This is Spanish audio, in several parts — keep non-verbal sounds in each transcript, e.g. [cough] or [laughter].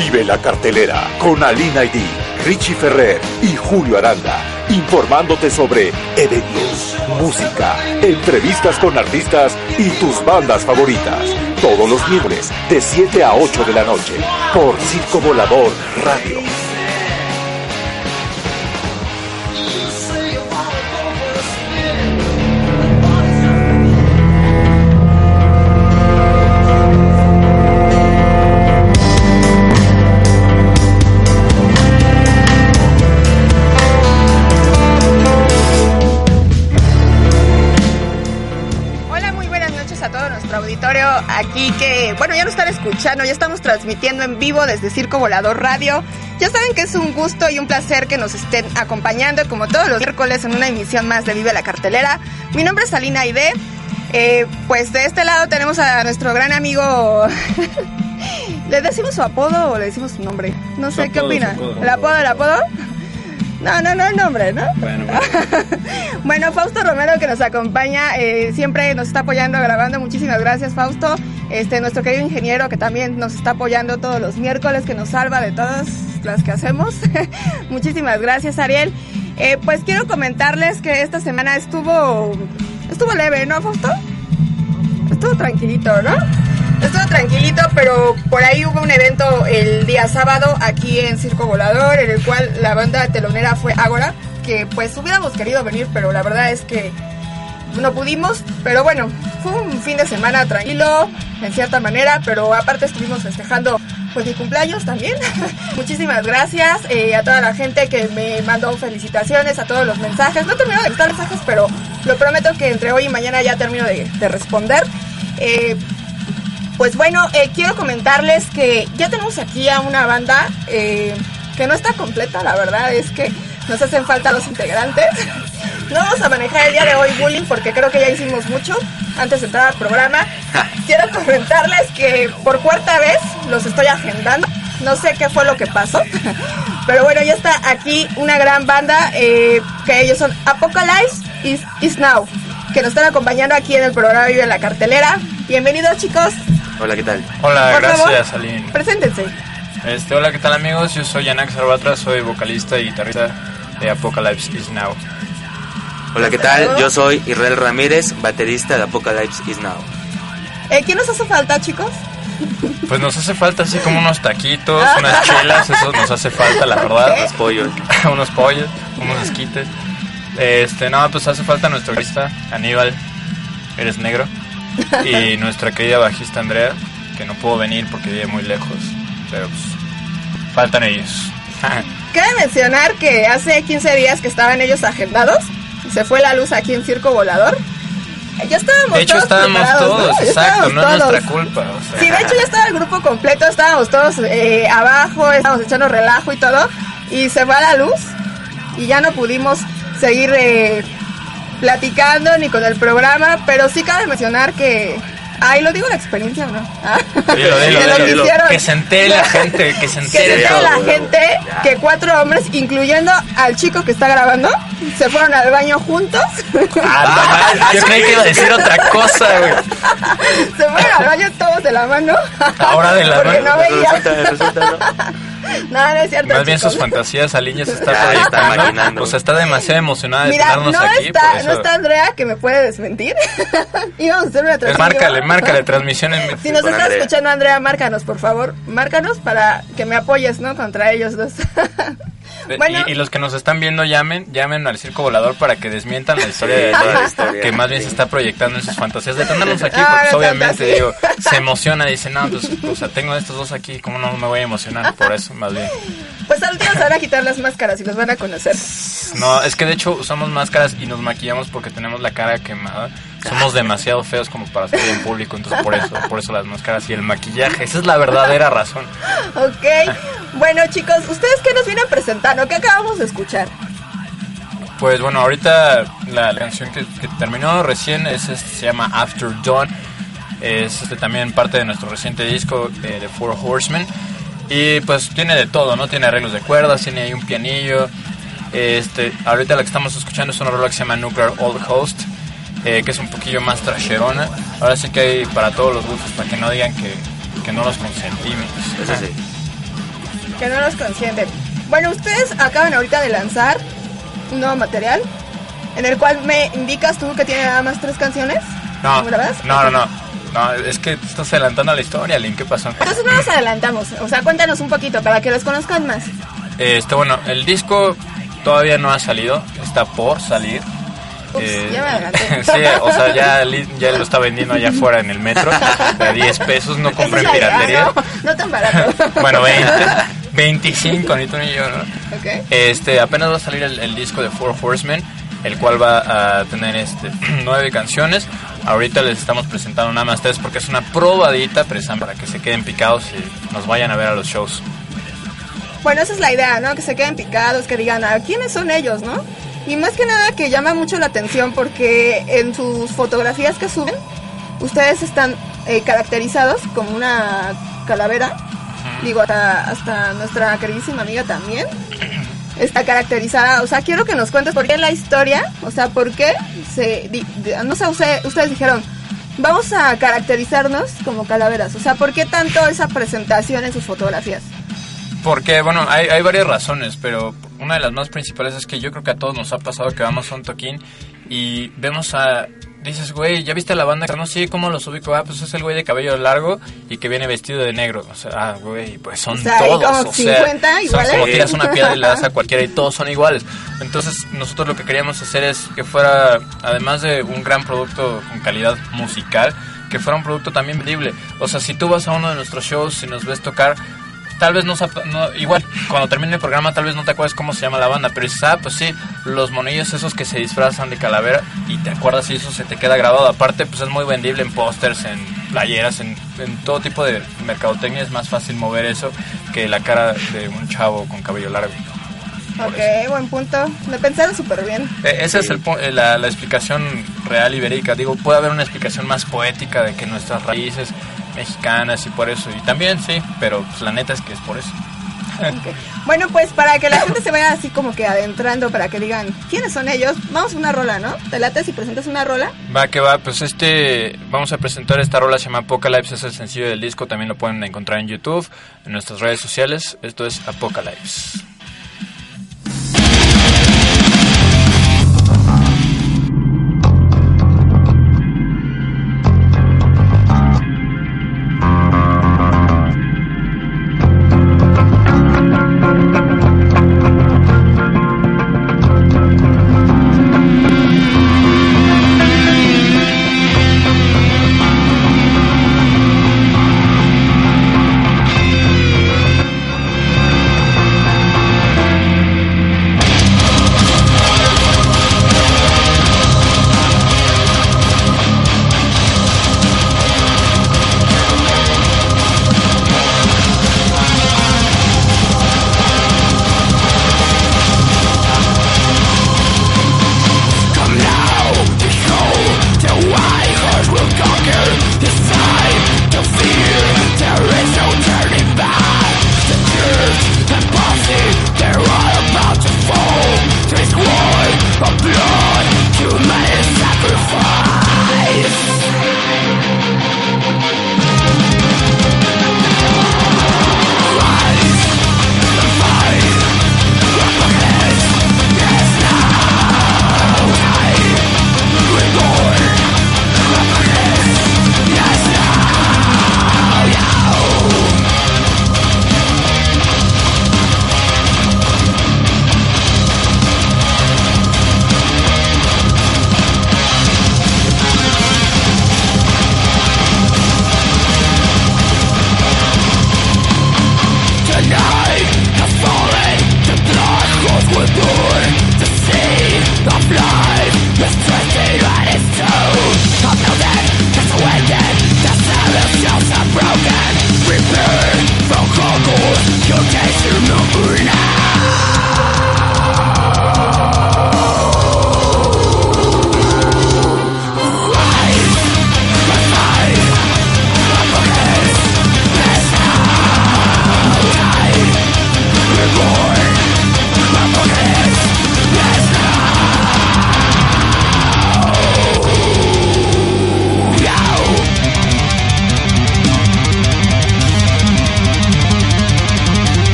Vive la cartelera con Alina Idi, Richie Ferrer y Julio Aranda, informándote sobre eventos, música, entrevistas con artistas y tus bandas favoritas. Todos los miércoles de 7 a 8 de la noche por Circo Volador Radio. Ya nos están escuchando, ya estamos transmitiendo en vivo desde Circo Volador Radio. Ya saben que es un gusto y un placer que nos estén acompañando como todos los miércoles en una emisión más de Vive la Cartelera. Mi nombre es Alina Aide. Eh, pues de este lado tenemos a nuestro gran amigo... [laughs] ¿Le decimos su apodo o le decimos su nombre? No sé, ¿qué apodo, opina? apodo. ¿El apodo, el apodo? No, no, no el nombre, ¿no? Bueno, [laughs] bueno. Bueno, Fausto Romero que nos acompaña, eh, siempre nos está apoyando grabando. Muchísimas gracias, Fausto. Este, nuestro querido ingeniero que también nos está apoyando todos los miércoles, que nos salva de todas las que hacemos. [laughs] Muchísimas gracias, Ariel. Eh, pues quiero comentarles que esta semana estuvo, estuvo leve, ¿no, Fausto? Estuvo tranquilito, ¿no? Estuvo tranquilito, pero por ahí hubo un evento el día sábado aquí en Circo Volador, en el cual la banda telonera fue Ágora, que pues hubiéramos querido venir, pero la verdad es que no pudimos. Pero bueno, fue un fin de semana tranquilo, en cierta manera, pero aparte estuvimos festejando pues mi cumpleaños también. [laughs] Muchísimas gracias eh, a toda la gente que me mandó felicitaciones, a todos los mensajes. No termino de estar mensajes, pero lo prometo que entre hoy y mañana ya termino de, de responder. Eh, pues bueno, eh, quiero comentarles que ya tenemos aquí a una banda que no está completa, la verdad es que nos hacen falta los integrantes. No vamos a manejar el día de hoy bullying porque creo que ya hicimos mucho antes de entrar al programa. [laughs] Quiero comentarles que por cuarta vez los estoy agendando. No sé qué fue lo que pasó, [laughs] pero bueno, ya está aquí una gran banda eh, que ellos son Apocalypse is, is Now, que nos están acompañando aquí en el programa Vive la Cartelera. Bienvenidos chicos, Hola, ¿qué tal? Hola, Por favor. gracias, Aline. preséntense. Este, hola, ¿qué tal, amigos? Yo soy Yanak Sarbatra, soy vocalista y guitarrista de Apocalypse Is Now. Hola, ¿qué tal? Yo soy Israel Ramírez, baterista de Apocalypse Is Now. Eh, ¿Quién nos hace falta chicos? Pues nos hace falta así como unos taquitos, unas chelas, eso nos hace falta, la verdad. [laughs] Los pollos. [laughs] unos pollos, unos esquites. Este, no, pues hace falta nuestro guitarrista, Aníbal, eres negro. [laughs] Y nuestra querida bajista Andrea, que no pudo venir porque vive muy lejos. Pero pues, faltan ellos. [laughs] Cabe mencionar que hace 15 días que estaban ellos agendados, se fue la luz aquí en Circo Volador. Ya estábamos De hecho, todos estábamos preparados, todos, ¿no? Ya exacto, estábamos no es todos. nuestra culpa. o sea. Sí, de hecho ya estaba el grupo completo, estábamos todos eh, abajo, estábamos echando relajo y todo, y se va la luz y ya no pudimos seguir eh, platicando ni con el programa, pero sí cabe mencionar que... Ay, lo digo la experiencia, ¿o ¿no? Ah. Dilo, dilo, [laughs] que dilo. hicieron. Que se entere la [laughs] gente, que se Que entere se todo. la gente que cuatro hombres, incluyendo al chico que está grabando, se fueron al baño juntos. Ah, no, yo creí que iba a decir otra cosa, güey. se fueron al baño todos de la mano. Ahora de la [laughs] Porque mano. no veía. Resulta, resulta, ¿no? No, no es cierto. Más bien chicos. sus fantasías, ya se está Ya, [laughs] está proyectando. maquinando. O sea, está demasiado emocionada de Mira, tenernos no aquí. está, por no está Andrea que me puede desmentir. [laughs] Íbamos a hacer una transmisión. márcale, márcale, transmisión en Si nos estás Andrea. escuchando, Andrea, márcanos, por favor. Márcanos para que me apoyes, ¿no? Contra ellos dos. [laughs] bueno, y, y los que nos están viendo llamen, llamen al circo volador para que desmientan la historia de la historia. que más bien Sí. se está proyectando en sus fantasías de tenernos aquí, porque pues, obviamente digo, se emociona, dice, no, pues, o sea, tengo a estos dos aquí, ¿cómo no me voy a emocionar? Por eso, más bien. pues al último se van a quitar las máscaras y los van a conocer. No, es que de hecho usamos máscaras y nos maquillamos porque tenemos la cara quemada. Somos demasiado feos como para salir en público, entonces por eso, por eso las máscaras y el maquillaje, esa es la verdadera razón. Ok, bueno chicos, ¿ustedes qué nos vienen? ¿no? ¿Qué acabamos de escuchar? Pues bueno, ahorita la, canción que, terminó recién es, este, se llama After Dawn, es este, también parte de nuestro reciente disco eh, de Four Horsemen y pues tiene de todo, ¿no? Tiene arreglos de cuerdas, tiene ahí un pianillo. Este, ahorita la que estamos escuchando es una rola que se llama Nuclear Old Host, eh, que es un poquillo más trasherona. Ahora sí que hay para todos los gustos, para que no digan que, que no los consentimos. Eso sí. Que no los consienten. Bueno, ustedes acaban ahorita de lanzar un nuevo material, en el cual me indicas tú que tiene nada más tres canciones. No, no, no, no. No, es que estás adelantando la historia, Link, ¿qué pasó? Entonces no nos adelantamos, o sea, cuéntanos un poquito para que los conozcan más. Este, bueno, el disco todavía no ha salido, está por salir. Ups, Eh, ya me [laughs] sí, o sea, ya, ya lo está vendiendo allá afuera en el metro a 10 pesos, no la idea, piratería. No, no tan barato. Bueno, 20, 25, ni tú ni yo, ¿no? Este, apenas va a salir el, el disco de Four Horsemen, el cual va a tener este [clears throat] nueve canciones. Ahorita les estamos presentando nada más tres porque es una probadita precisamente para que se queden picados y nos vayan a ver a los shows. Bueno, esa es la idea, ¿no? Que se queden picados, que digan, ¿a quiénes son ellos, no? Y más que nada que llama mucho la atención porque en sus fotografías que suben, ustedes están eh, caracterizados como una calavera. Digo, hasta, hasta nuestra queridísima amiga también está caracterizada. O sea, quiero que nos cuentes por qué la historia, o sea, por qué se... di- di- no sé, usted- ustedes dijeron, vamos a caracterizarnos como calaveras. O sea, ¿por qué tanto esa presentación en sus fotografías? Porque, bueno, hay, hay varias razones, pero una de las más principales es que yo creo que a todos nos ha pasado que vamos a un toquín y vemos a... Dices, güey, ¿ya viste a la banda? No, sí, ¿cómo los ubico? Ah, pues es el güey de cabello largo y que viene vestido de negro. O sea, ah, güey, pues son O sea, todos. como o sea, 50 son iguales. como tiras una piedra y le das a [laughs] cualquiera y todos son iguales. Entonces, nosotros lo que queríamos hacer es que fuera, además de un gran producto con calidad musical, que fuera un producto también vendible. O sea, si tú vas a uno de nuestros shows y nos ves tocar, tal vez no, no- igual cuando termine el programa tal vez no te acuerdas cómo se llama la banda, pero dices, ah, pues sí, los monillos esos que se disfrazan de calavera y te acuerdas y eso se te queda grabado. Aparte, pues es muy vendible en pósters, en playeras, en, en todo tipo de mercadotecnia es más fácil mover eso que la cara de un chavo con cabello largo. Ok, buen punto. Me pensaron súper bien. Eh, Esa es el eh, la, la explicación real y verídica. Digo, puede haber una explicación más poética de que nuestras raíces mexicanas y por eso. Y también sí, pero pues, la neta es que es por eso. Bueno, pues para que la gente se vaya así como que adentrando, para que digan quiénes son ellos, vamos a una rola, ¿no? ¿Te late si presentas una rola? Va que va, pues este, vamos a presentar esta rola, se llama Apocalypse, es el sencillo del disco, también lo pueden encontrar en YouTube, en nuestras redes sociales, esto es. Apocalypse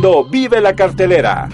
Vive la cartelera.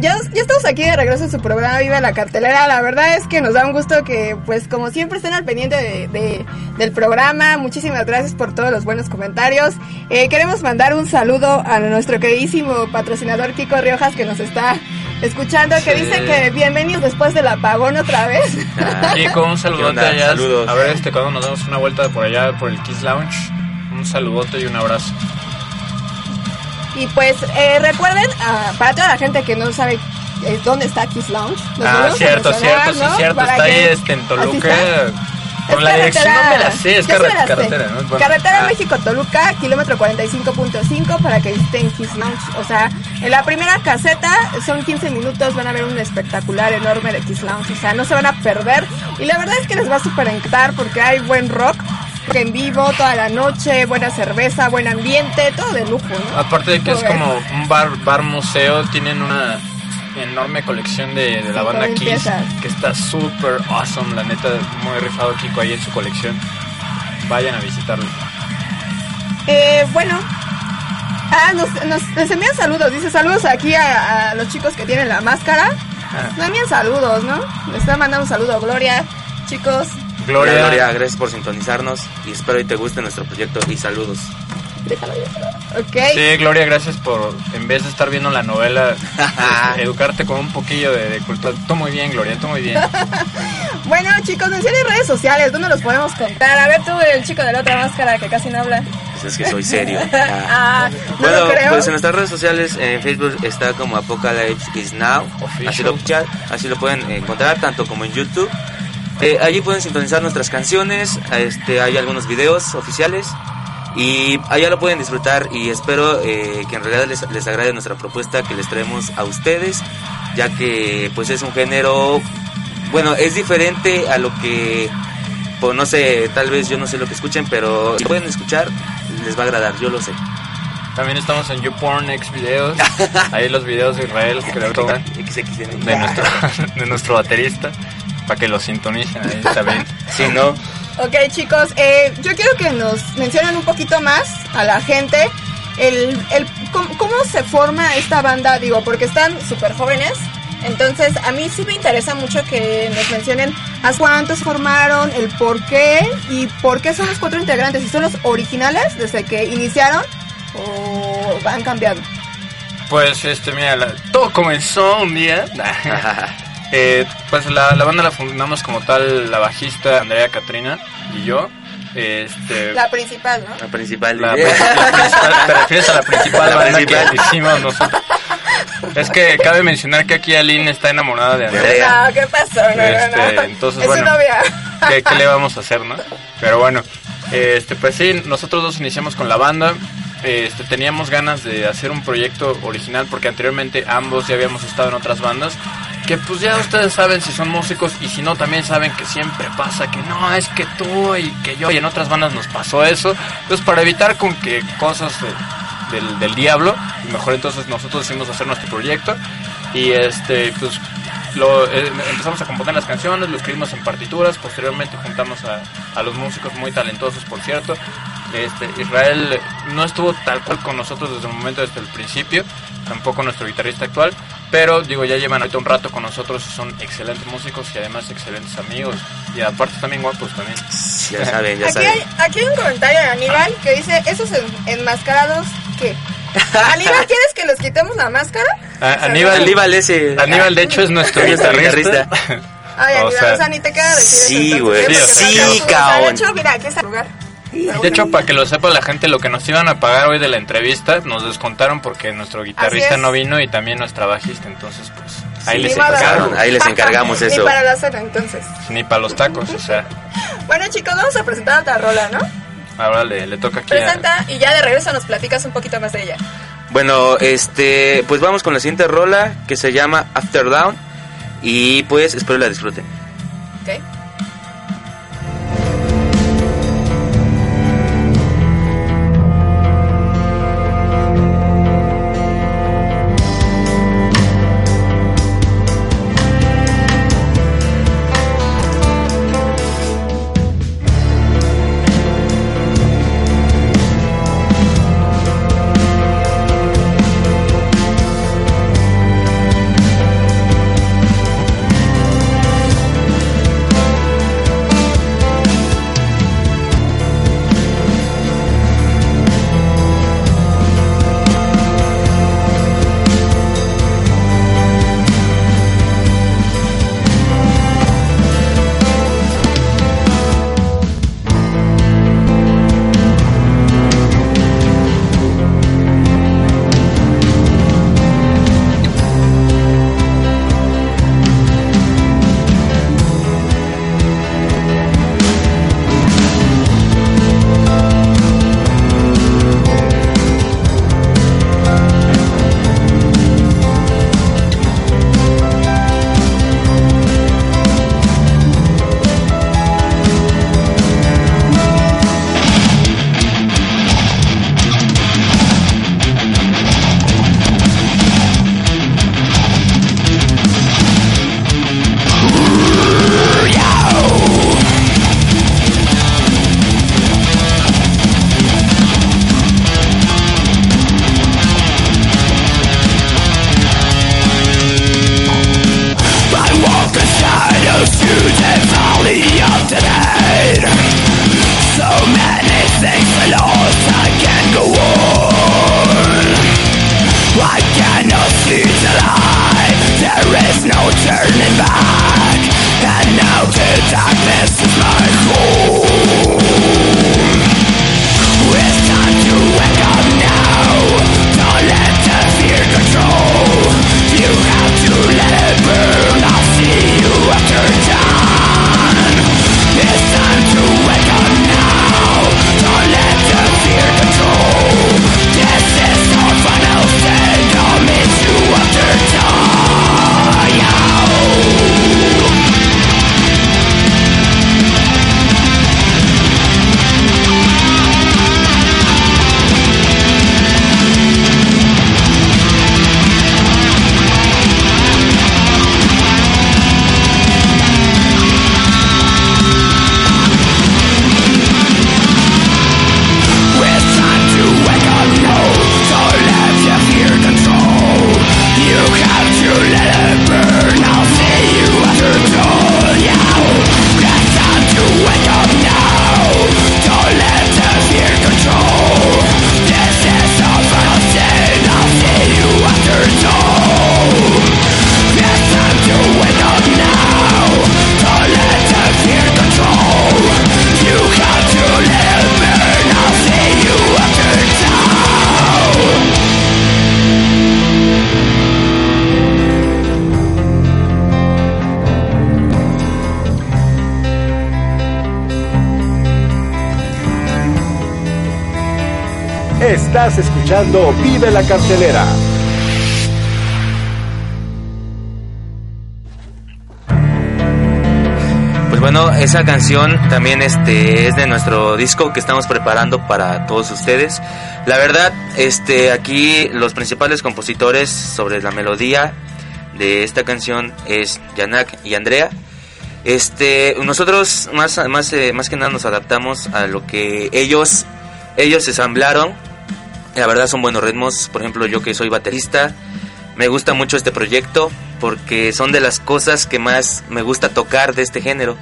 Ya, estamos aquí de regreso en su programa Vive la Cartelera. La verdad es que nos da un gusto que, pues, como siempre, estén al pendiente de, del programa. Muchísimas gracias por todos los buenos comentarios. Eh, queremos mandar un saludo a nuestro queridísimo patrocinador Kiko Riojas que nos está escuchando, que Sí. dice que bienvenidos después del apagón otra vez. [laughs] Kiko, un saludote allá. Saludos. A ver, este, cuando nos damos una vuelta por allá, por el Kiss Lounge. Un saludote y un abrazo. Y pues eh, recuerden, ah, para toda la gente que no sabe eh, dónde está Kiss Lounge. Ah, cierto, cierto, sí, ¿no? cierto. Para Está ahí este, en Toluca. Asistan. Con la Es dirección no me la sé, es yo sí carre- me la sé. carretera, ¿no? Bueno, carretera ah. México-Toluca, kilómetro 45.5 para que visiten Kiss Lounge. O sea, en la primera caseta son 15 minutos, van a ver un espectacular enorme de Kiss Lounge. O sea, no se van a perder. Y la verdad es que les va a super encantar porque hay buen rock en vivo toda la noche, buena cerveza, buen ambiente, todo de lujo, ¿no? Aparte de que es como un bar, bar museo, tienen una enorme colección de, de la banda Kiss piezas. que está súper awesome, la neta, muy rifado Kiko ahí en su colección. Vayan a visitarlo. Eh, bueno. Ah, nos, nos, nos envían saludos. Dice saludos aquí a, a los chicos que tienen la máscara. Ah. Nos envían saludos, ¿no? Les está mandando un saludo a Gloria. Chicos, Gloria, Gloria, Gloria, gracias por sintonizarnos y espero y te guste nuestro proyecto y saludos. Déjalo ya. Ok. Sí, Gloria, gracias por, en vez de estar viendo la novela, pues, [laughs] educarte con un poquillo de, de cultura. Tú muy bien, Gloria, tú muy bien. [laughs] Bueno, chicos, mencionen redes sociales. ¿Dónde los podemos contar? A ver, tú, el chico de la otra máscara que casi no habla. Pues es que soy serio. [laughs] Ah, no bueno, lo creo. pues en nuestras redes sociales, en Facebook está como Apocalypse is Now, Official. así lo, oficial, así lo pueden encontrar, tanto como en YouTube. Eh, allí pueden sintonizar nuestras canciones, este, hay algunos videos oficiales y allá lo pueden disfrutar y espero eh, que en realidad les, les agrade nuestra propuesta que les traemos a ustedes, ya que pues es un género, bueno, es diferente a lo que, pues no sé, tal vez yo no sé lo que escuchen, pero si pueden escuchar, les va a agradar, yo lo sé. También estamos en YouPorn X videos. [laughs] Ahí los videos de Israel XXN. de nuestro, [laughs] de nuestro baterista. Para que lo sintonicen ahí [laughs] también. Sí, ¿no? Ok, chicos, eh, yo quiero que nos mencionen un poquito más a la gente el, el cómo, cómo se forma esta banda, digo, porque están súper jóvenes. Entonces, a mí sí me interesa mucho que nos mencionen a cuántos formaron, el por qué y por qué son los cuatro integrantes. Si son los originales desde que iniciaron o han cambiado. Pues este, mira, la- todo comenzó un día. [laughs] Eh, pues la, la banda la fundamos como tal la bajista Andrea Catrina y yo. Este, La principal, ¿no? La principal. la, la principal, te refieres a la principal La banda principal. que hicimos nosotros. Es que cabe mencionar que aquí Aline está enamorada de Andrea. No, ¿qué pasó? No, no, Este, no. entonces, es bueno. su novia. ¿Qué, qué le vamos a hacer, no? Pero bueno, este, pues sí, nosotros dos iniciamos con la banda. Este, teníamos ganas de hacer un proyecto original porque anteriormente ambos ya habíamos estado en otras bandas. Que pues ya ustedes saben si son músicos y si no también saben que siempre pasa que no, es que tú y que yo y en otras bandas nos pasó eso. Entonces para evitar con que cosas de- del, del diablo, mejor entonces nosotros decidimos hacer nuestro proyecto y este pues eh, empezamos a componer las canciones, lo escribimos en partituras, posteriormente juntamos a, a los músicos muy talentosos, por cierto. Este, Israel no estuvo tal cual con nosotros desde el momento, desde el principio, tampoco nuestro guitarrista actual, pero digo, ya llevan ahorita un rato con nosotros y son excelentes músicos y además excelentes amigos y aparte también guapos también. Ya saben, ya Aquí saben. hay, aquí hay un comentario de Aníbal que dice, ¿esos en- enmascarados qué? Aníbal, [laughs] ¿quieres que les quitemos la máscara? A- Aníbal, Aníbal ese. Aníbal de hecho es [laughs] nuestro Es nuestro guitarrista. Ay, O Aníbal, o sea, sea, ni te queda decir sí, eso. güey, entonces, sí, sí, o cabrón. De hecho, mira, aquí está el lugar. De hecho, para que lo sepa la gente, lo que nos iban a pagar hoy de la entrevista, nos descontaron porque nuestro guitarrista no vino y también nuestra bajista, entonces pues ahí Sí, les ni. Cabrón, ahí les encargamos [laughs] Ni eso. para la cena, entonces. Ni para los tacos, o sea, Bueno, chicos, vamos a presentar otra rola, ¿no? ahora le, le toca aquí a... Presenta y ya de regreso nos platicas un poquito más de ella. Bueno, este, pues vamos con la siguiente rola que se llama After Down y pues espero la disfruten. ¿Ok? Vive la Cartelera. Pues bueno, esa canción también este es de nuestro disco que estamos preparando para todos ustedes. La verdad, este aquí los principales compositores sobre la melodía de esta canción es Yanak y Andrea. Este, nosotros más más eh, más que nada nos adaptamos a lo que ellos ellos ensamblaron. La verdad son buenos ritmos. Por ejemplo, yo que soy baterista, me gusta mucho este proyecto porque son de las cosas que más me gusta tocar de este género.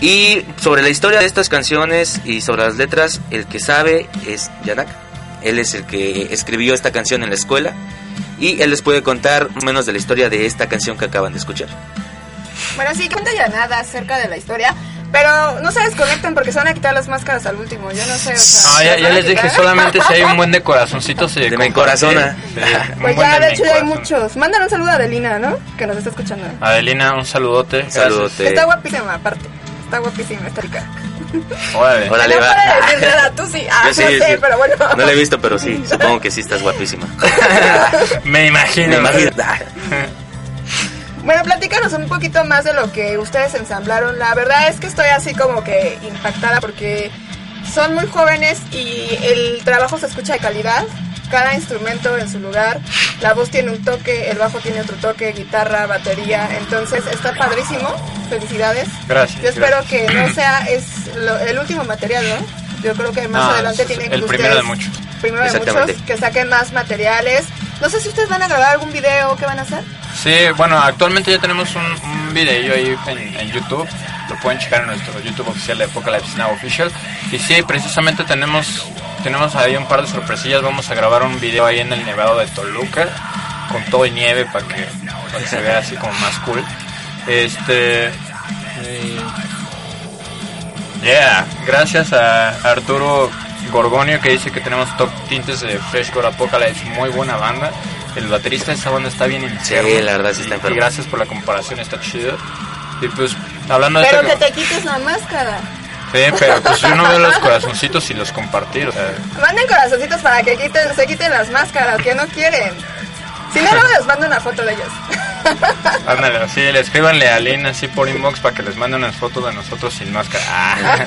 Y sobre la historia de estas canciones y sobre las letras, el que sabe es Yanak. Él es el que escribió esta canción en la escuela y él les puede contar menos de la historia de esta canción que acaban de escuchar. Bueno, sí, cuenta ya nada acerca de la historia. Pero no se desconecten porque se van a quitar las máscaras al último. Yo no sé. O sea, Ah, ya, ¿se ya les dije, solamente si hay un buen de [laughs] corazoncitos de mi corazona. Sí, un Pues ya, de hecho, ya hay muchos. Mandan un saludo a Adelina, ¿no? Que nos está escuchando. Adelina, un saludote. Saludote. Está guapísima, aparte. Está guapísima esta rica. Órale. Órale, no va. para decir nada, tú sí. Ah, Yo no sí, sé, sí. pero bueno. No la he visto, pero sí, [laughs] supongo que sí estás guapísima. [laughs] Me imagino. Me imagino. Bueno, platícanos un poquito más de lo que ustedes ensamblaron. La verdad es que estoy así como que impactada porque son muy jóvenes y el trabajo se escucha de calidad. Cada instrumento en su lugar. La voz tiene un toque, el bajo tiene otro toque, guitarra, batería. Entonces está padrísimo. Felicidades. Gracias, Yo espero gracias. que no sea es lo- el último material, ¿no? Yo creo que más No, adelante tienen el que primero de muchos. Primero de muchos, que saquen más materiales. No sé si ustedes van a grabar algún video, ¿qué van a hacer? Sí, bueno, actualmente ya tenemos un, un video ahí en, YouTube. Lo pueden checar en nuestro YouTube oficial de Apocalypse Now Official. Y sí, precisamente tenemos tenemos ahí un par de sorpresillas. Vamos a grabar un video ahí en el Nevado de Toluca con todo y nieve para que, se vea así como más cool. Este. Yeah, gracias a Arturo Gorgonio que dice que tenemos top tintes de Freshcore Apocalypse, muy buena banda. El baterista de esa banda está bien enfermo. Sí, la verdad sí está enfermo. Y gracias por la comparación, está chido. Y pues, hablando de Pero que esta... te quites la máscara. Sí, pero pues yo no veo los corazoncitos y los compartir, o sea... Manden corazoncitos para que quiten, se quiten las máscaras, que no quieren. Si no, luego les mando una foto de ellos. [laughs] Ándale, así, le escríbanle a Lynn así por inbox para que les mande unas fotos de nosotros sin máscara. Ah,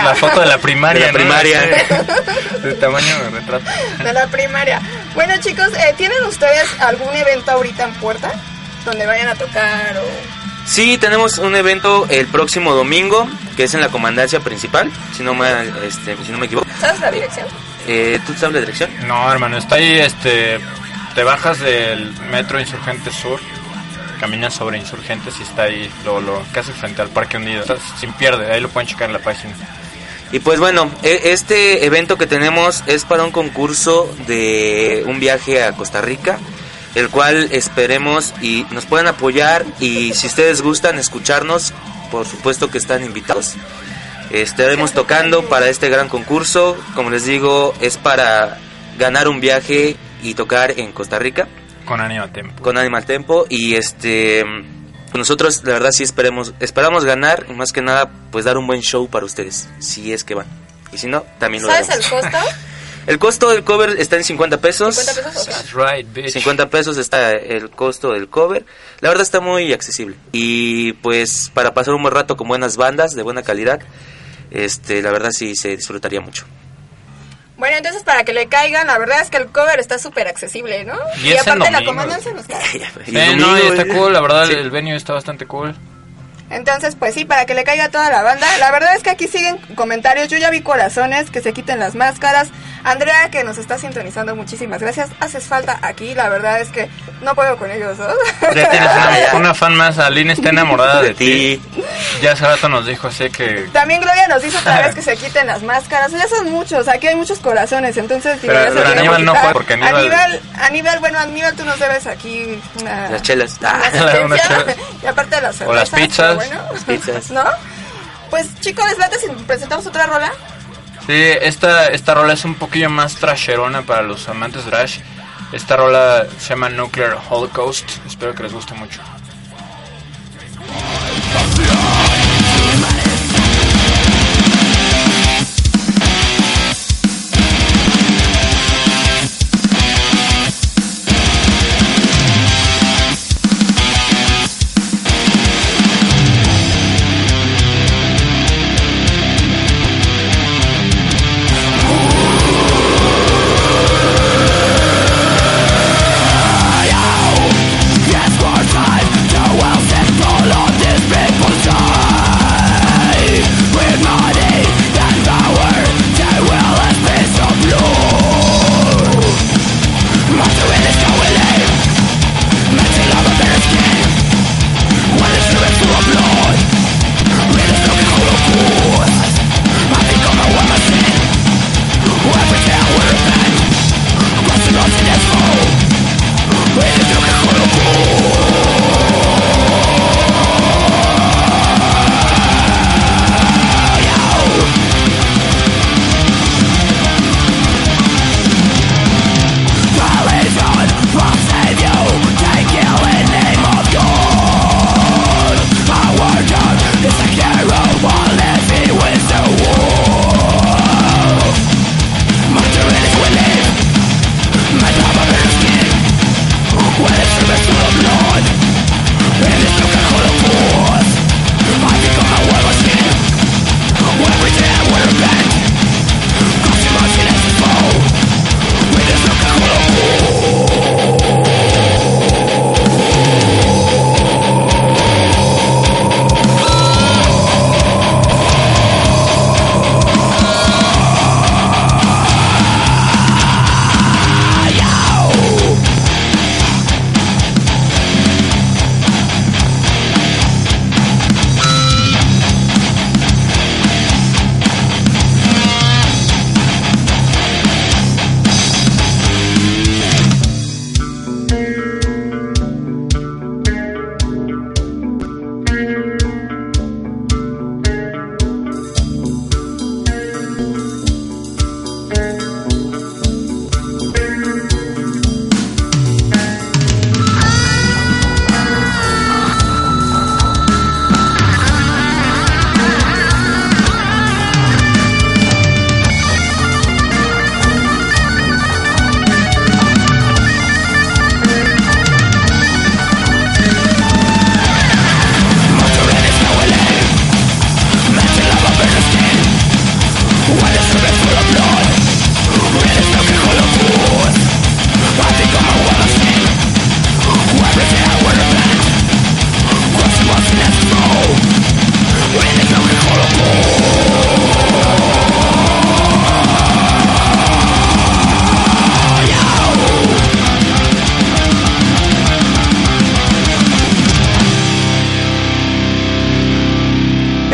[laughs] la foto de la primaria, De la ¿no? primaria. Sí, De tamaño de retrato. De la primaria. Bueno, chicos, eh, ¿tienen ustedes algún evento ahorita en puerta? Donde vayan a tocar o... Sí, tenemos un evento el próximo domingo, que es en la comandancia principal, si no me, este, si no me equivoco. ¿Sabes la dirección? Eh, ¿Tú sabes la dirección? No, hermano, está ahí, este, te bajas del metro Insurgente Sur, caminas sobre Insurgentes y está ahí, lo, lo, casi frente al Parque Hundido, Está sin pierde, ahí lo pueden checar en la página. Y pues bueno, e- este evento que tenemos es para un concurso de un viaje a Costa Rica, el cual esperemos y nos puedan apoyar y si ustedes gustan escucharnos, por supuesto que están invitados. Estaremos tocando para este gran concurso, como les digo, es para ganar un viaje y tocar en Costa Rica Con Anima Tempo. con Animal Tempo y este nosotros la verdad sí esperemos esperamos ganar y más que nada pues dar un buen show para ustedes si es que van y si no también lo ¿Sabes el costo? [laughs] el costo del cover está en 50 pesos 50 pesos. ok. That's right, bitch. 50 pesos está el costo del cover la verdad está muy accesible y pues para pasar un buen rato con buenas bandas de buena calidad este la verdad sí se disfrutaría mucho Bueno, entonces para que le caigan, la verdad es que el cover está súper accesible, ¿no? Y aparte la comandancia nos cae. [laughs] Sí, no, y está eh. cool, la verdad, Sí. el venue está bastante cool. Entonces, pues sí, para que le caiga a toda la banda. La verdad es que aquí siguen comentarios. Yo ya vi corazones, que se quiten las máscaras. Andrea, que nos está sintonizando, muchísimas gracias. Haces falta aquí, la verdad es que no puedo con ellos dos. Ya tienes una, una fan más, Aline está enamorada de ti. Ya hace rato nos dijo así que... También Gloria nos dice otra vez [laughs] que se quiten las máscaras. Ya son muchos, aquí hay muchos corazones, entonces... digo, Pero- pero Aníbal no fue, porque Aníbal- Aníbal, Aníbal, bueno, Aníbal, tú nos debes aquí una... las chelas una Ah, [laughs] [laughs] y aparte de las O las pizzas. Bueno, Las pizzas. ¿No? Pues chicos, les late si presentamos otra rola. Sí, esta, esta rola es un poquillo más trasherona para los amantes de Rush. Esta rola se llama Nuclear Holocaust. Espero que les guste mucho.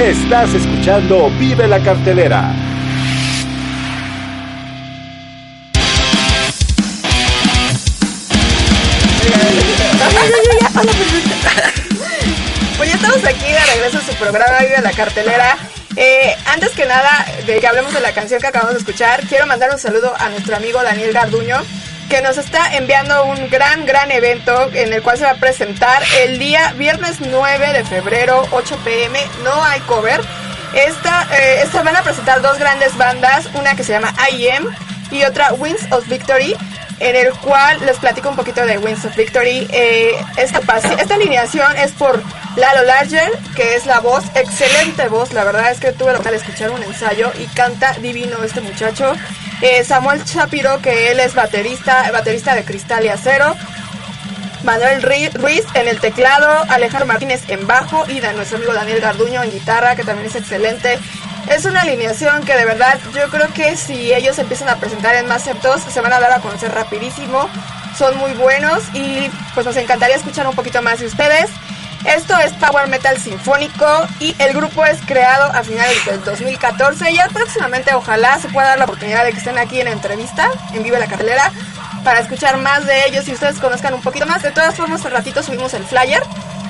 Estás escuchando Vive la cartelera. Pues ya estamos aquí de regreso en su programa Vive la cartelera. Eh, antes que nada, de que hablemos de la canción que acabamos de escuchar, quiero mandar un saludo a nuestro amigo Daniel Garduño, que nos está enviando un gran, gran evento en el cual se va a presentar el día viernes 9 de febrero, 8 pm. No hay cover. Esta, eh, esta van a presentar dos grandes bandas, una que se llama IM y otra Wings of Victory en el cual les platico un poquito de Wings of Victory. Eh, esta, esta alineación es por Lalo Larger, que es la voz, excelente voz, la verdad es que tuve la oportunidad de escuchar un ensayo y canta divino este muchacho. Eh, Samuel Shapiro, que él es baterista, baterista de Cristal y Acero. Manuel Ruiz en el teclado, Alejandro Martínez en bajo y nuestro amigo Daniel Garduño en guitarra, que también es excelente. Es una alineación que de verdad yo creo que si ellos empiezan a presentar en más septos se van a dar a conocer rapidísimo. Son muy buenos y pues nos encantaría escuchar un poquito más de ustedes. Esto es Power Metal Sinfónico y el grupo es creado a finales del 2014. Ya próximamente ojalá se pueda dar la oportunidad de que estén aquí en entrevista, en Vive la Cartelera, para escuchar más de ellos y ustedes conozcan un poquito más. De todas formas, hace ratito subimos el flyer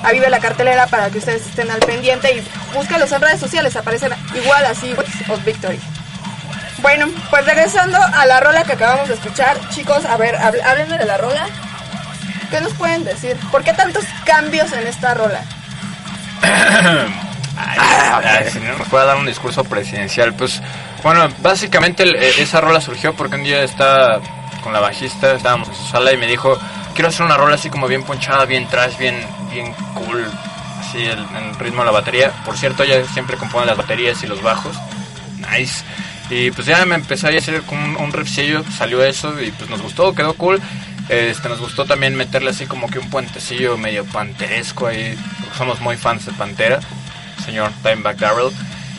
a Vive la Cartelera para que ustedes estén al pendiente y búsquenlos en redes sociales, aparecen igual así of Victory. Bueno, pues regresando a la rola que acabamos de escuchar, chicos, a ver, háblenme de la rola. ¿Qué nos pueden decir? ¿Por qué tantos cambios en esta rola? Si no puedo dar un discurso presidencial, pues bueno, básicamente e, esa rola surgió porque un día estaba con la bajista, estábamos en su sala y me dijo, quiero hacer una rola así como bien ponchada, bien trash, bien, bien cool, así el, el ritmo de la batería. Por cierto, ella siempre compone las baterías y los bajos. Nice. Y pues ya me empecé a hacer como un, un riffcillo, salió eso y pues nos gustó, quedó cool. Este, nos gustó también meterle así como que un puentecillo medio panteresco ahí, somos muy fans de Pantera, señor Timeback Darrell.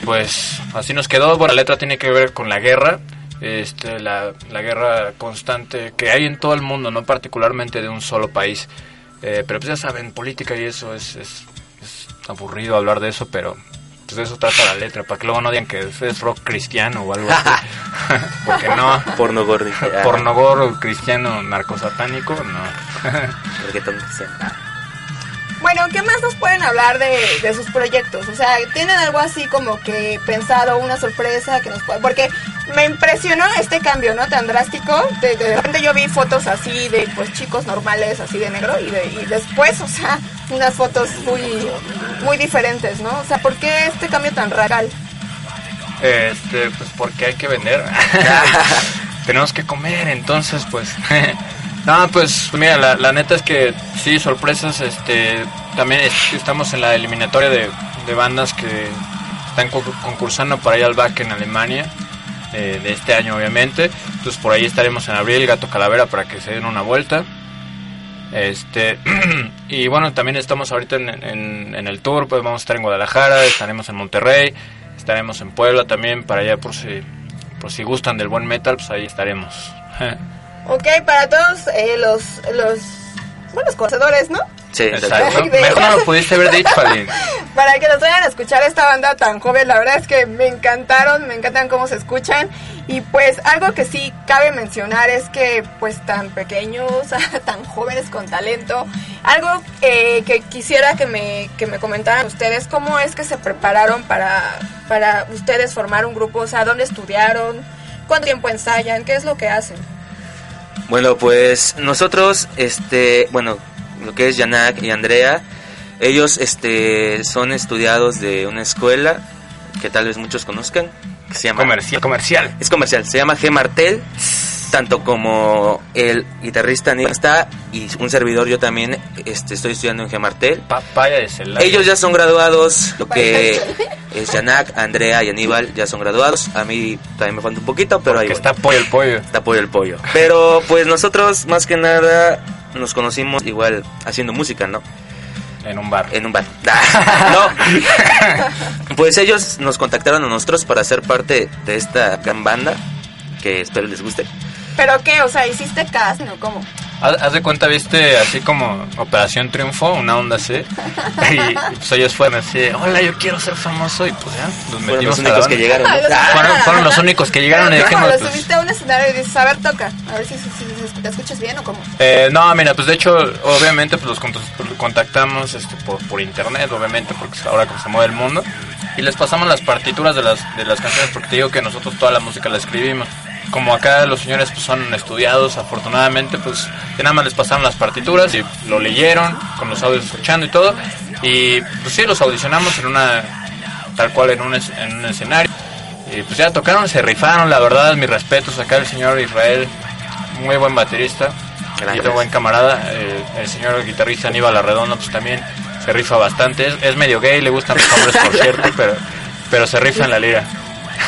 Pues así nos quedó, bueno, la letra tiene que ver con la guerra, este, la, la, guerra constante que hay en todo el mundo, no particularmente de un solo país. Eh, pero pues ya saben, política y eso es, es, es, aburrido hablar de eso, pero pues de eso trata la letra, para que luego no digan que es rock cristiano o algo así. [laughs] Porque no. Pornogor. Pornogor cristiano narcosatánico, no. [laughs] Reggaetón cristiano. Bueno, ¿qué más nos pueden hablar de, de, sus proyectos? O sea, ¿tienen algo así como que pensado, una sorpresa que nos puede... Porque me impresionó este cambio, ¿no? Tan drástico. De, de, repente yo vi fotos así de, pues, chicos normales, así de negro, y, de, y después, o sea, unas fotos muy, muy diferentes, ¿no? O sea, ¿por qué este cambio tan radical? Este, pues porque hay que vender. [laughs] Tenemos que comer, entonces, pues... [laughs] No, pues mira, la, la, neta es que sí, sorpresas, este, también es, estamos en la eliminatoria de, de, bandas que están concursando para ir al back en Alemania, eh, de este año obviamente, entonces por ahí estaremos en abril, Gato Calavera, para que se den una vuelta. Este, [clears throat] y bueno, también estamos ahorita en, en, el tour, pues vamos a estar en Guadalajara, estaremos en Monterrey, estaremos en Puebla también, para allá por si, por si gustan del buen metal, pues ahí estaremos. [laughs] Ok, para todos eh, los, los, bueno, los conocedores, ¿no? Sí, exacto. Mejor no lo pudiste haber dicho, Aline. [laughs] Para que nos vayan a escuchar esta banda tan joven, la verdad es que me encantaron, me encantan cómo se escuchan. Y pues algo que sí cabe mencionar es que pues tan pequeños, [laughs] tan jóvenes con talento, algo eh, que quisiera que me, que me comentaran ustedes, cómo es que se prepararon para, para ustedes formar un grupo, o sea, dónde estudiaron, cuánto tiempo ensayan, qué es lo que hacen. Bueno, pues nosotros, este, bueno, lo que es Yanak y Andrea, ellos, este, son estudiados de una escuela que tal vez muchos conozcan, que se llama comercial, comercial. Es comercial, se llama G Martel, tanto como el guitarrista Nick está y un servidor yo también, este, estoy estudiando en G Martel. Papaya de Celaya. Ellos ya son graduados, lo que [laughs] es Yanak, Andrea y Aníbal ya son graduados. A mí también me falta un poquito, pero Porque ahí está pollo el pollo. Está pollo el pollo. Pero pues nosotros más que nada nos conocimos igual haciendo música, ¿no? En un bar. En un bar. [laughs] no. [laughs] Pues ellos nos contactaron a nosotros para ser parte de esta gran banda, que espero les guste. ¿Pero qué? O sea, ¿hiciste casting o cómo? Haz, de cuenta, viste, así como Operación Triunfo, una onda así. Y, pues ellos fueron así, hola, yo quiero ser famoso. Y pues ya, nos Fueron metimos los a la únicos que llegaron. ¿no? Ah, los- Fueron, fueron los únicos que llegaron y dijimos, Lo pues, subiste a un escenario y dices, a ver, toca. A ver si, si, si- si te escuchas bien o cómo. Eh, no, mira, pues de hecho, obviamente, pues los cont- contactamos este, por, por internet, obviamente, porque es ahora que se mueve el mundo. Y les pasamos las partituras de las, de las canciones, porque te digo que nosotros toda la música la escribimos. Como acá los señores pues, son estudiados, afortunadamente, pues ya nada más les pasaron las partituras y lo leyeron, con los audios escuchando y todo. Y pues sí, los audicionamos en una, tal cual, en un, es- en un escenario. Y pues ya tocaron, se rifaron, la verdad, mis respetos acá el señor Israel, muy buen baterista Gracias. y buen camarada, el señor guitarrista Aníbal Arredondo, pues también se rifa bastante. Es, es medio gay, le gustan los hombres, por cierto, [laughs] pero, pero se rifa en la lira.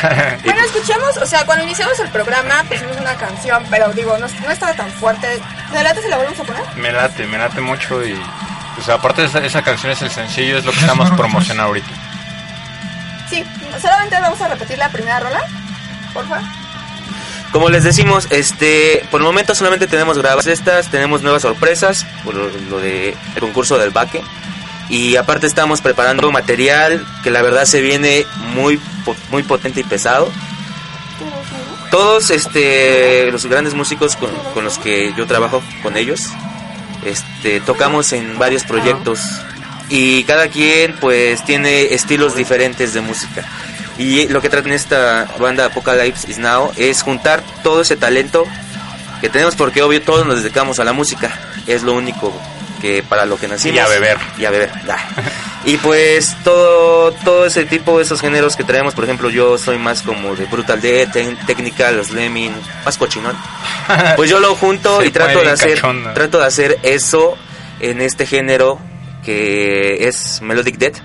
[laughs] Bueno, escuchamos, o sea, cuando iniciamos el programa pusimos una canción, pero digo, no, no estaba tan fuerte. ¿De late se la volvemos a poner? me late, me late mucho y... O sea, aparte de esa, esa canción es el sencillo, es lo que estamos promocionando ahorita. Sí, solamente vamos a repetir la primera rola, porfa. Como les decimos, este, por el momento solamente tenemos grabadas estas, tenemos nuevas sorpresas por lo, lo de el concurso del baque y aparte estamos preparando material que la verdad se viene muy muy potente y pesado. Todos este los grandes músicos con, con los que yo trabajo con ellos, este tocamos en varios proyectos y cada quien pues tiene estilos diferentes de música. Y lo que trata en esta banda Apocalypse Is Now es juntar todo ese talento que tenemos porque obvio todos nos dedicamos a la música. Es lo único que para lo que nacimos. Y a beber. Y a beber. ah. Y pues todo todo ese tipo de esos géneros que traemos, por ejemplo, yo soy más como de Brutal Death, Technical, los Lemming, más cochinón. [laughs] Pues yo lo junto y trato de hacer trato de hacer eso en este género que es Melodic Death.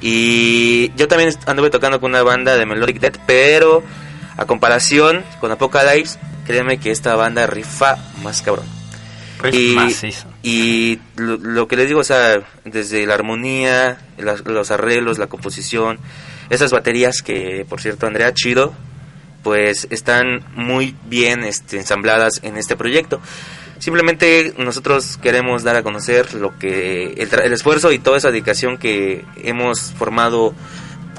Y yo también anduve tocando con una banda de Melodic Death, pero a comparación con Apocalypse, créeme que esta banda rifa más cabrón. Riff Y, y lo, lo que les digo, o sea, desde la armonía, las- los arreglos, la composición, esas baterías que, por cierto, Andrea Chido, pues están muy bien este, ensambladas en este proyecto. Simplemente nosotros queremos dar a conocer lo que el, el esfuerzo y toda esa dedicación que hemos formado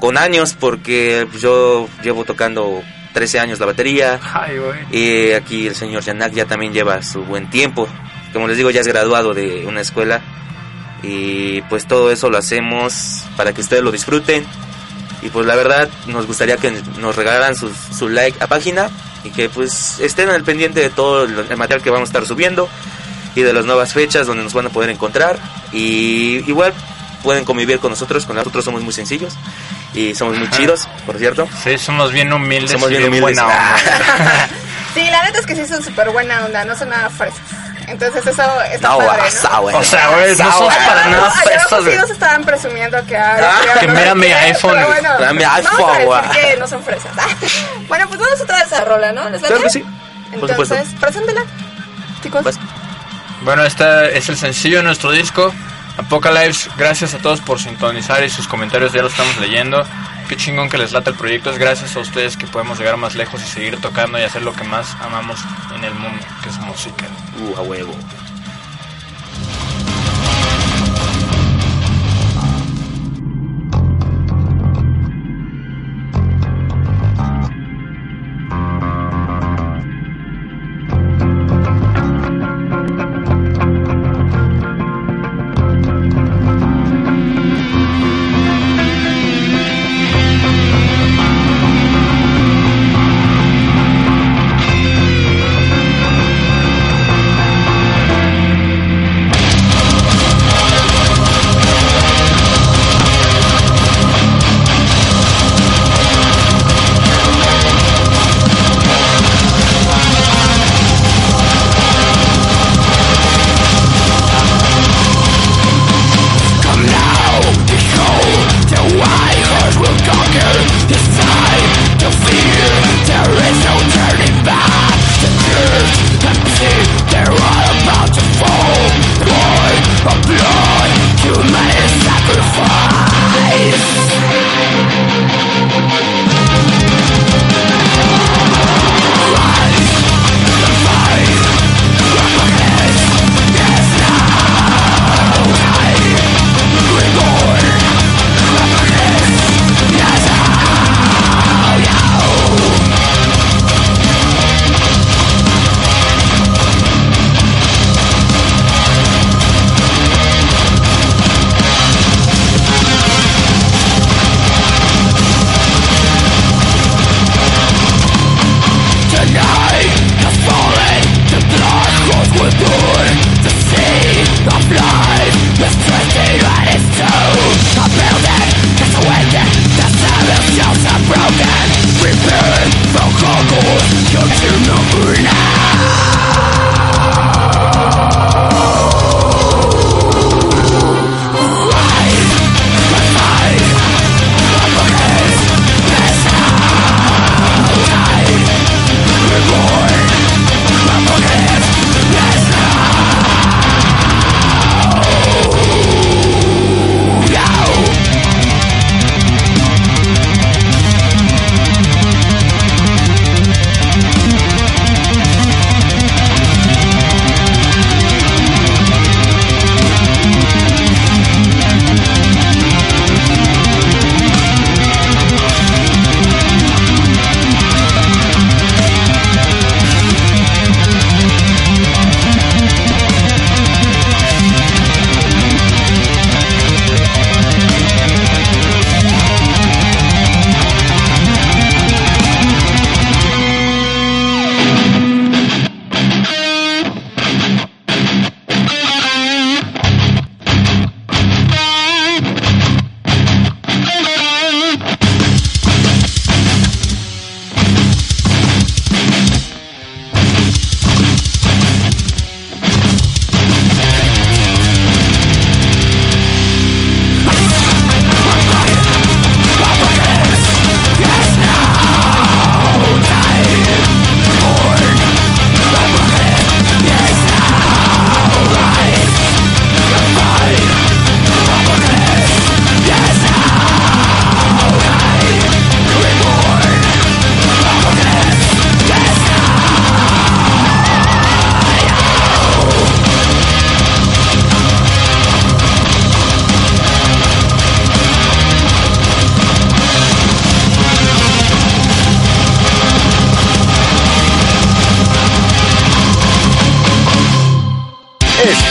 con años, porque pues, yo llevo tocando 13 años la batería, Ay, y aquí el señor Yanak ya también lleva su buen tiempo. Como les digo, ya es graduado de una escuela. Y pues todo eso lo hacemos para que ustedes lo disfruten. Y pues la verdad nos gustaría que nos regalaran su, su like a página. Y que pues estén al pendiente de todo el material que vamos a estar subiendo. Y de las nuevas fechas donde nos van a poder encontrar. Y igual pueden convivir con nosotros. Con nosotros somos muy sencillos. Y somos muy chidos, por cierto. Sí, somos bien humildes Somos bien bien humildes. buena onda. [laughs] Sí, la neta es que sí son súper buena onda, no son nada fresas. Entonces eso está No, padre, guasa, ¿no? O sea, güey, no somos para nada Ay, fresas, güey. nos estaban presumiendo que... ay, Ah, estoy que mira mi iPhone. Bueno, Mira mi iPhone, a güey. decir que no son fresas. [laughs] bueno, pues vamos otra vez a rola, ¿no? ¿Les? Claro que sí. Por Entonces, supuesto. preséntela, chicos. Vas. Bueno, este es el sencillo de nuestro disco. Apocalypse, gracias a todos por sintonizar y sus comentarios ya lo estamos leyendo. Qué chingón que les lata el proyecto. Es gracias a ustedes que podemos llegar más lejos y seguir tocando y hacer lo que más amamos en el mundo, que es música. Uh, a huevo.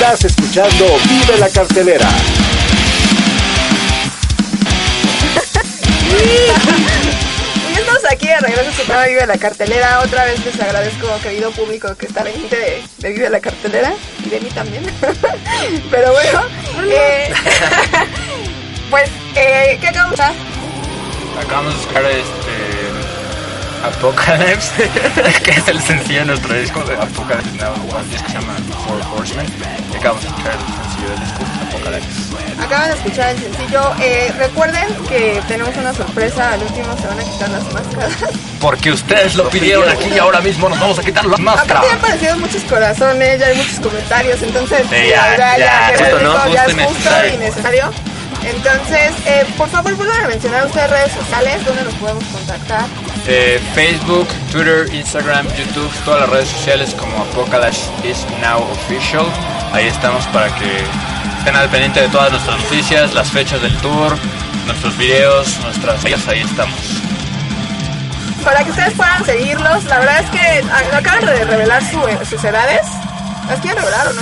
Estás escuchando Vive la Cartelera. [laughs] Y estamos aquí de regreso a su programa Vive la Cartelera. Otra vez les agradezco, querido público, que está pendiente de, de Vive la Cartelera y de mí también. [laughs] Pero bueno, eh, [laughs] pues, eh, ¿qué acabamos de escuchar? Acabamos de escuchar este. Apocalypse, que es el sencillo de nuestro disco de Apocalypse Now, un disco que se llama Four Horsemen. Y acabamos de escuchar el sencillo del disco Apocalypse. Acaban de escuchar el sencillo. Eh, recuerden que tenemos una sorpresa. Al último se van a quitar las máscaras. Porque ustedes lo pidieron aquí y ahora mismo nos vamos a quitar las Aparte máscaras. ya han aparecido muchos corazones, ya hay muchos comentarios, entonces Sí, ya, ya, ya, que justo, ¿no? ya Justo es justo necesario. y necesario. Entonces, eh, por favor, vuelvan a mencionar ustedes redes sociales donde nos podemos contactar. Eh, Facebook, Twitter, Instagram, YouTube, todas las redes sociales como Apocalypse is now official. Ahí estamos para que estén al pendiente de todas nuestras noticias, las fechas del tour, nuestros videos, nuestras ahí estamos. Para que ustedes puedan seguirlos, la verdad es que acaban de revelar su- sus edades. ¿Las quieren revelar o no?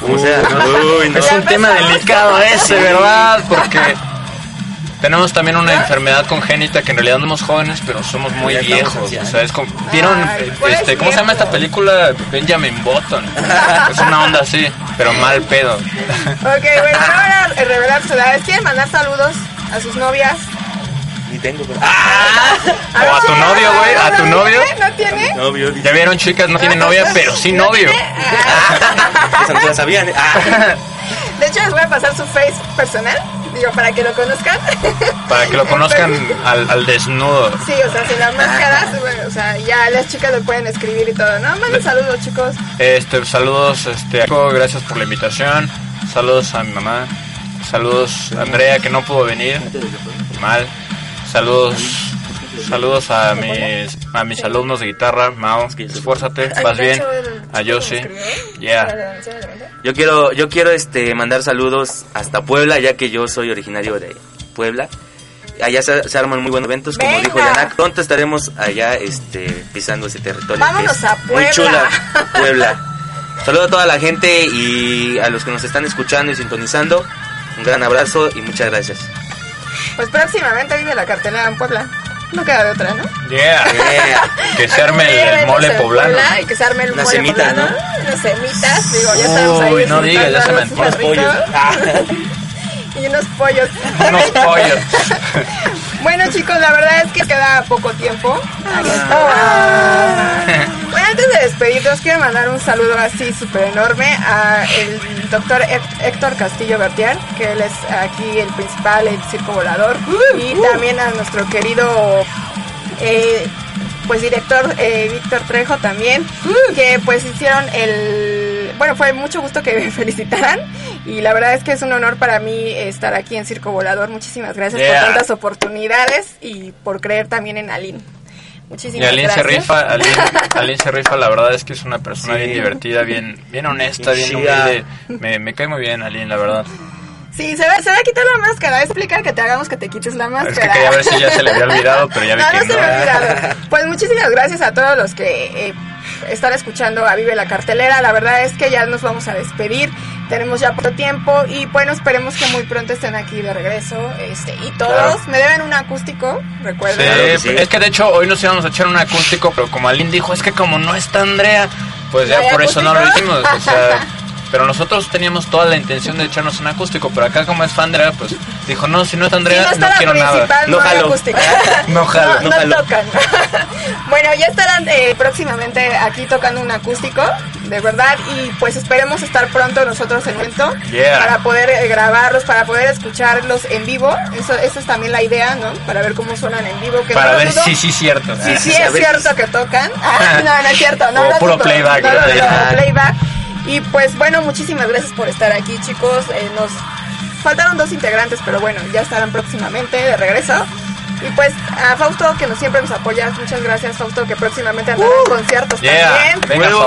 Como sea, [laughs] ¿no? Uy, no. Es un tema delicado ese, ¿verdad? Porque tenemos también una enfermedad congénita que en realidad no somos jóvenes, pero somos muy Ya viejos. O sea, es como, ¿vieron Ay, pues este, cómo se llama esta película? Benjamin Button. Es una onda así, pero mal pedo. Ok, bueno, no van a revelar sus edades. ¿Quieren mandar saludos a sus novias? Ni tengo, pero... O a tu novio, güey, a tu novio. ¿No tiene? Novio. Ya vieron, chicas, no tiene novia, pero sí novio. Esa no se la sabían. ¿eh? Ah. De hecho, les voy a pasar su face personal, digo, para que lo conozcan. [laughs] Para que lo conozcan al, al desnudo. Sí, o sea, sin las máscaras, bueno, o sea, ya las chicas le pueden escribir y todo, ¿no? Manden saludos, chicos. Este, saludos, este, gracias por la invitación. Saludos a mi mamá. Saludos a Andrea que no pudo venir. Mal. Saludos, saludos a mis, a mis alumnos de guitarra. Mao, esfuérzate, vas bien. A Yossi, yeah. Yo quiero, yo quiero este mandar saludos hasta Puebla, ya que yo soy originario de Puebla. Allá se, se arman muy buenos eventos, como Venga. dijo Yanak. Pronto estaremos allá este, pisando ese territorio. Vámonos es a Muy Puebla. chula, [laughs] Puebla. Saludo a toda la gente y a los que nos están escuchando y sintonizando. Un gran abrazo y muchas gracias. Pues próximamente vive la cartelera en Puebla. No queda de otra, ¿no? Yeah. Que se arme el, [laughs] el mole poblano. Y que se arme el Unas mole semitas, poblano. Unas semitas, digo, ya estamos ahí. Uy, no digas, ya se me súper rico. [laughs] [laughs] Y unos pollos. Unos pollos. Bueno chicos, la verdad es que queda poco tiempo. Ah. Bueno, antes de despedirnos, quiero mandar un saludo así súper enorme a el doctor Héctor Castillo Bertier, que él es aquí el principal, el circo volador, y también a nuestro querido eh, pues director eh, Víctor Trejo también, que pues hicieron el... Bueno, fue mucho gusto que [laughs] me felicitaran y la verdad es que es un honor para mí estar aquí en Circo Volador. Muchísimas gracias Yeah. por tantas oportunidades y por creer también en Aline. Y Muchísimas Aline se gracias. rifa, Aline, [laughs] Aline se rifa, la verdad es que es una persona Sí. bien divertida, bien, bien honesta, Bien humilde. Me, me cae muy bien Aline, la verdad. Sí, se va, se va a quitar la máscara. Explica que te hagamos que te quites la máscara. Es que quería ver si ya se le había olvidado, pero ya vi [laughs] No, que no se me ha no. olvidado. Pues muchísimas gracias a todos los que eh, están escuchando a Vive la Cartelera. La verdad es que ya nos vamos a despedir. Tenemos ya poco tiempo y bueno, esperemos que muy pronto estén aquí de regreso. Este, y todos Claro. me deben un acústico, Sí, recuerden. Claro que sí. es que de hecho hoy nos íbamos a echar un acústico, pero como Aline dijo, es que como no está Andrea, pues ya ¿No hay por eso no lo hicimos. O sea, [laughs] pero nosotros teníamos toda la intención de echarnos un acústico, pero acá como es fan Andrea, pues dijo, no, si no Si Andrea, no no, está la quiero nada. no, No jalo. [laughs] No jalo, no, no no jalo. tocan. [laughs] bueno, ya estarán eh, próximamente aquí tocando un acústico, de verdad, y pues esperemos estar pronto nosotros en el evento Yeah. para poder eh, grabarlos, para poder escucharlos en vivo. Eso, esa es también la idea, ¿no? Para ver cómo suenan en vivo. Que Para no [laughs] ver si sí es cierto. Sí, sí, es cierto que tocan. Ah, no, no es cierto. No, O lo puro dudo. playback, No, no, no, no, playback. Y pues bueno, muchísimas gracias por estar aquí, chicos. Eh, nos faltaron dos integrantes, pero bueno, ya estarán próximamente de regreso. Y pues a Fausto, que nos, siempre nos apoya. Muchas gracias, Fausto, que próximamente andará en conciertos Uh. Yeah. también. Venga. [laughs]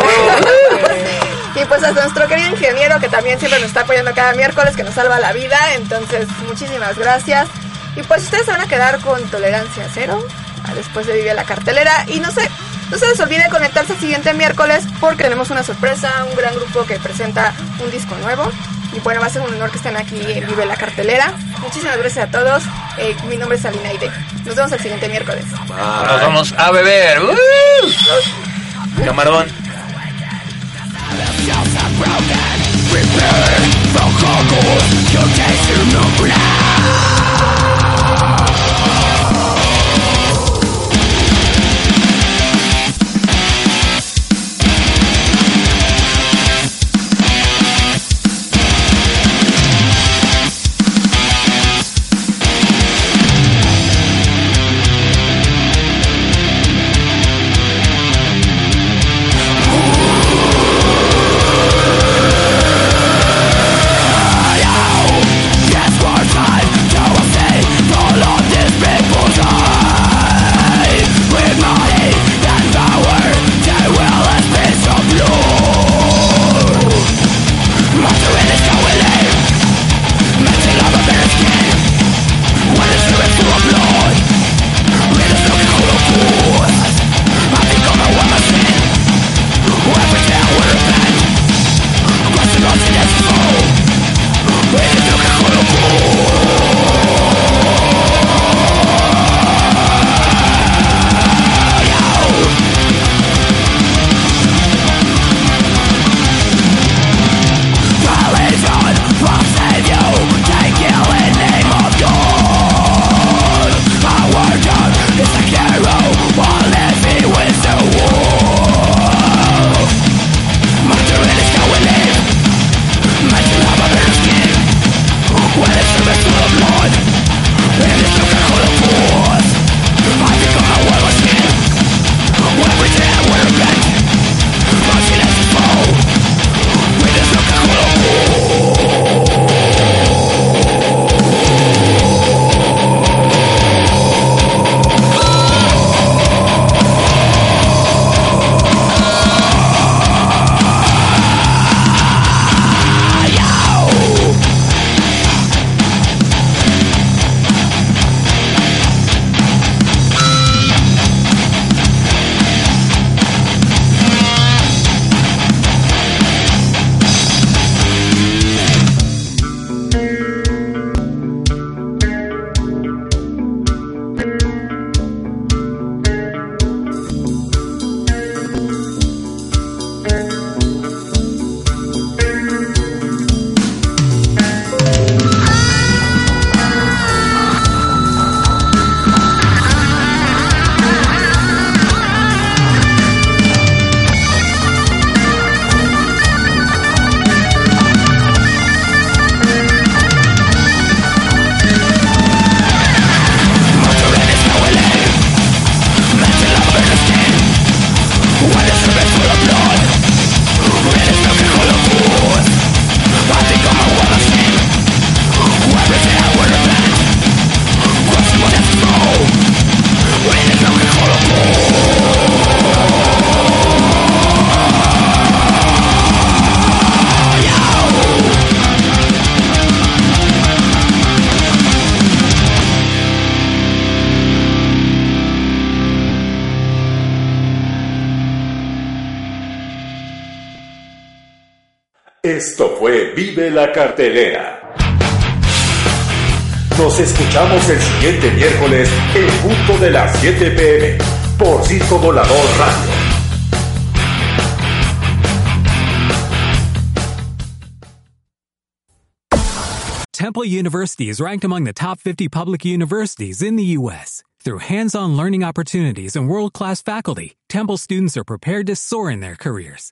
Y pues a nuestro querido ingeniero que también siempre nos está apoyando cada miércoles, que nos salva la vida. Entonces, muchísimas gracias. Y pues ustedes se van a quedar con tolerancia cero a después de Vive la Cartelera. Y no sé, no se les olvide conectarse el siguiente miércoles porque tenemos una sorpresa, un gran grupo que presenta un disco nuevo. Y bueno, va a ser un honor que estén aquí en Vive la Cartelera. Muchísimas gracias a todos. Eh, mi nombre es Alina Aide. Nos vemos el siguiente miércoles. Nos vamos a beber. ¡Uh! Camarón. Vive la cartelera. Nos escuchamos el siguiente miércoles en punto de las 7 pm por Circo Volador Radio. Temple University is ranked among the top 50 public universities in the U.S. Through hands-on learning opportunities and world-class faculty, Temple students are prepared to soar in their careers.